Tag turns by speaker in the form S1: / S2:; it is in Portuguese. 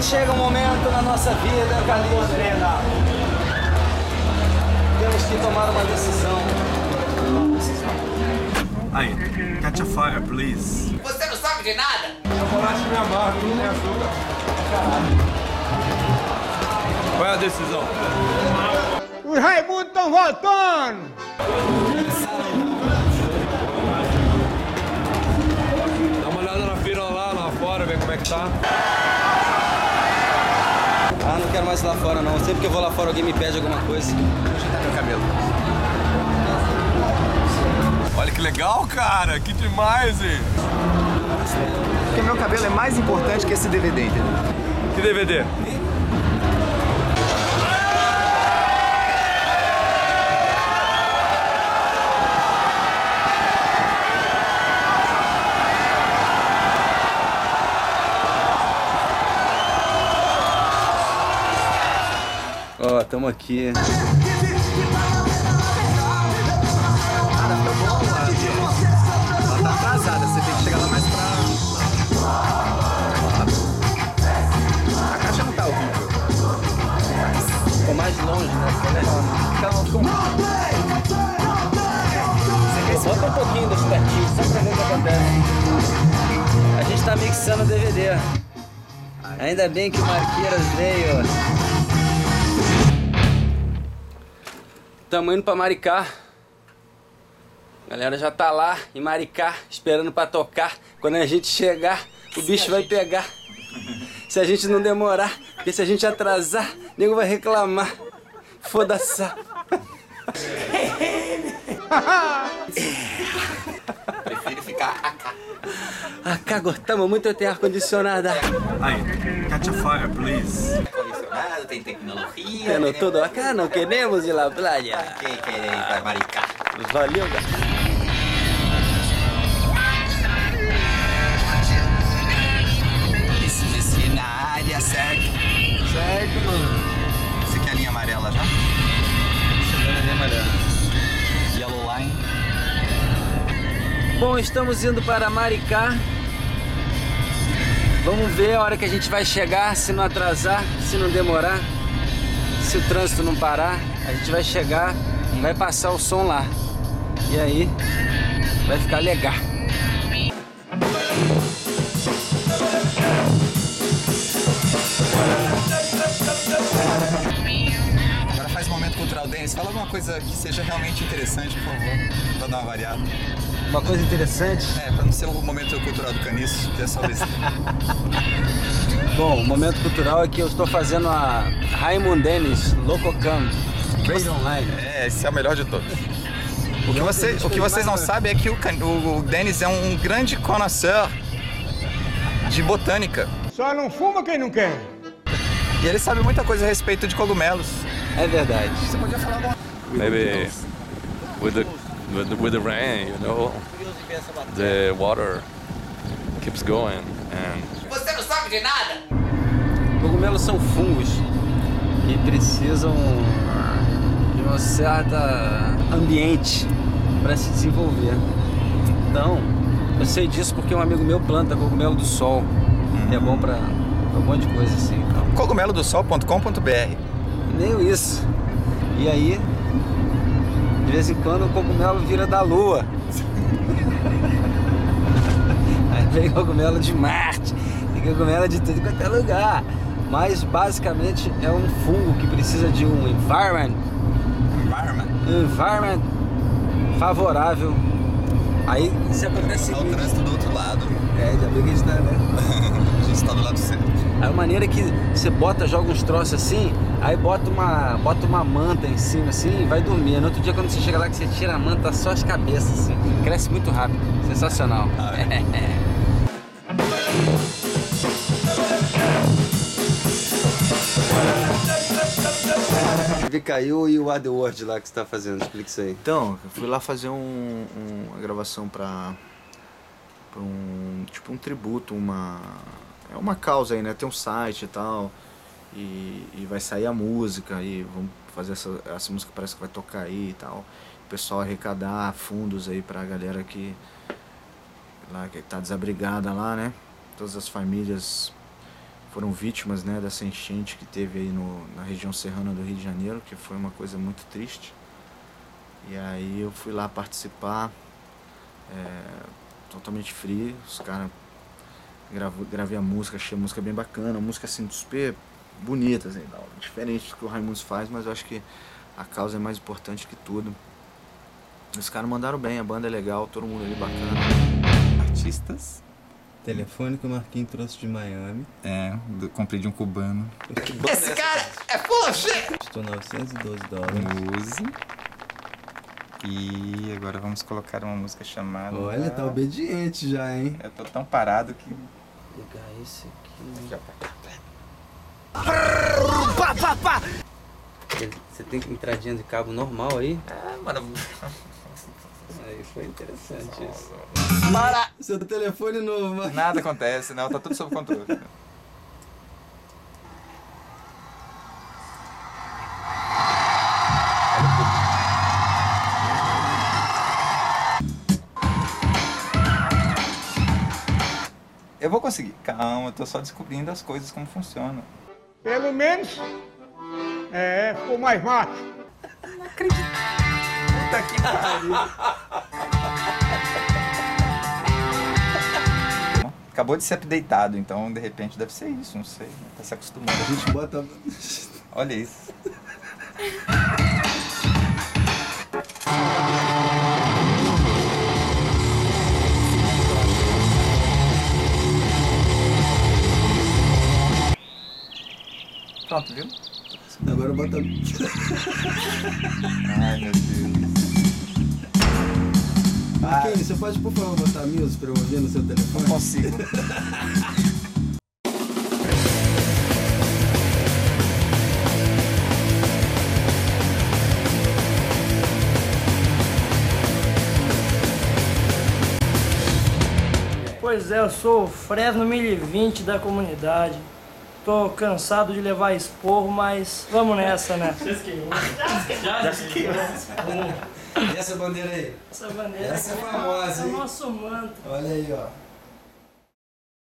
S1: Quando chega um momento na nossa vida, Calixto, temos que tomar uma decisão.
S2: Aí, catch a fire, please.
S3: Você não sabe de nada?
S2: Chocolate me amarra, não tem açúcar. Qual é a decisão?
S4: Os Raimundos estão voltando!
S2: Dá uma olhada na fila lá, lá fora, ver como é que tá.
S1: Mais lá fora não. Sempre que eu vou lá fora alguém me pede alguma coisa.
S2: meu cabelo. Olha que legal, cara. Que demais, hein?
S5: Porque meu cabelo é mais importante que esse DVD, entendeu?
S2: Que DVD?
S1: Ó, tamo aqui.
S5: Ela tá atrasada, você tem que chegar lá mais pra. A caixa não tá horrível.
S1: Ficou mais longe, né? Ficou legal.
S5: Então, ficou.
S1: Bota um pouquinho dos pertinhos, só pra ver o que acontece. A gente tá mixando o DVD. Ainda bem que o Marqueiras veio. Tamo indo pra Maricá. A galera já tá lá em Maricá, esperando pra tocar. Quando a gente chegar, o bicho vai pegar. Se a gente não demorar, porque se a gente atrasar, nego vai reclamar. Foda-se.
S3: Prefiro ficar AK.
S1: Acá gostamos muito de ter ar-condicionada.
S2: Aí, catch a fire, please.
S3: Condicionado, tem tecnologia.
S1: Tendo
S3: tem-
S1: tudo acá, não queremos ir à praia.
S3: Quem quer ir pra Maricá?
S1: Valeu, galera.
S3: Área, certo?
S5: Certo, mano.
S3: Você quer a linha amarela já? Yellow line.
S1: Bom, estamos indo para Maricá. Vamos ver a hora que a gente vai chegar, se não atrasar, se não demorar, se o trânsito não parar, a gente vai chegar, vai passar o som lá. E aí, vai ficar legal.
S3: Agora faz um momento cultural, Denis. Fala alguma coisa que seja realmente interessante, por favor. Pra dar uma variada.
S1: Uma coisa interessante.
S3: É, pra não ser o momento cultural do caniço, que é só besteira.
S1: Bom, o momento cultural é que eu estou fazendo a Raymond Dennis Lococam Radio Online.
S3: É, esse é o melhor de todos. O que, você, o que vocês não sabem é que o, o, Denis é um grande connoisseur de botânica.
S4: Só não fuma quem não quer.
S3: E ele sabe muita coisa a respeito de cogumelos.
S1: É verdade.
S3: Você podia falar alguma
S2: the, with the with the rain, you know, the water keeps going and
S3: Você não sabe de nada?
S1: Cogumelos são fungos que precisam de uma certa ambiente para se desenvolver. Então, eu sei disso porque um amigo meu planta cogumelo do sol, que é bom para um monte de coisa assim. Então,
S3: cogumelodosol.com.br
S1: nem isso. E aí, de vez em quando o cogumelo vira da lua. Aí vem cogumelo de Marte, tem cogumelo de tudo quanto é lugar. Mas basicamente é um fungo que precisa de um environment,
S3: Environment.
S1: environment favorável. Aí se acontece o
S3: Tá o trânsito do outro lado.
S1: É, ainda bem que a gente tá, né?
S3: A gente tá do lado certo.
S1: A maneira que você bota, joga uns troços assim, aí bota uma, bota uma manta em cima assim e vai dormir. No outro dia quando você chega lá que você tira a manta, só as cabeças assim. Cresce muito rápido. Sensacional. Ele caiu e o AdWord lá que você tá fazendo, explica isso aí.
S5: Então, eu fui lá fazer um, um- uma gravação pra, pra um. Tipo um tributo, uma. É uma causa aí, né? Tem um site e tal. E, e vai sair a música e vamos fazer essa, essa música parece que vai tocar aí e tal. O pessoal arrecadar fundos aí pra galera que. Lá que tá desabrigada lá, né? Todas as famílias foram vítimas né, dessa enchente que teve aí no, na região serrana do Rio de Janeiro, que foi uma coisa muito triste. E aí eu fui lá participar, é, totalmente free, os caras gravei a música, achei a música bem bacana, a música assim super bonita, assim, diferente do que o Raimundos faz, mas eu acho que a causa é mais importante que tudo. Os caras mandaram bem, a banda é legal, todo mundo ali bacana.
S3: Artistas.
S6: Telefone que o Marquinhos trouxe de Miami.
S3: É, do, comprei de um cubano. Esse cara é shit!
S6: Custou 912 dólares.
S3: Muse. E agora vamos colocar uma música chamada.
S6: Olha, tá obediente já, hein?
S3: Eu tô tão parado que.
S1: Ligar esse aqui.
S3: Aqui,
S1: Pá, pá, pá! Você tem entradinha de cabo normal aí?
S3: É, mano.
S1: Aí foi interessante isso.
S3: Para!
S6: Seu telefone novo.
S3: Nada acontece, não, tá tudo sob controle. Eu vou conseguir. Calma, eu tô só descobrindo as coisas como funcionam.
S4: Pelo menos, é, ficou mais macho.
S3: Puta que pariu. Acabou de ser updateado, então de repente deve ser isso, não sei. Tá se acostumando.
S6: A gente bota.
S3: Olha isso. Pronto, viu?
S6: Agora bota.
S3: Ai meu Deus.
S6: Marquinhos, você pode por favor botar music pra eu ouvir no seu telefone?
S3: Não consigo.
S7: Pois é, eu sou o Fresno 1020 da comunidade. Tô cansado de levar esporro, mas vamos nessa, né?
S6: E essa bandeira aí?
S7: Essa bandeira
S6: Essa é famosa,
S7: é o
S6: hein?
S7: nosso manto.
S6: Olha aí, ó.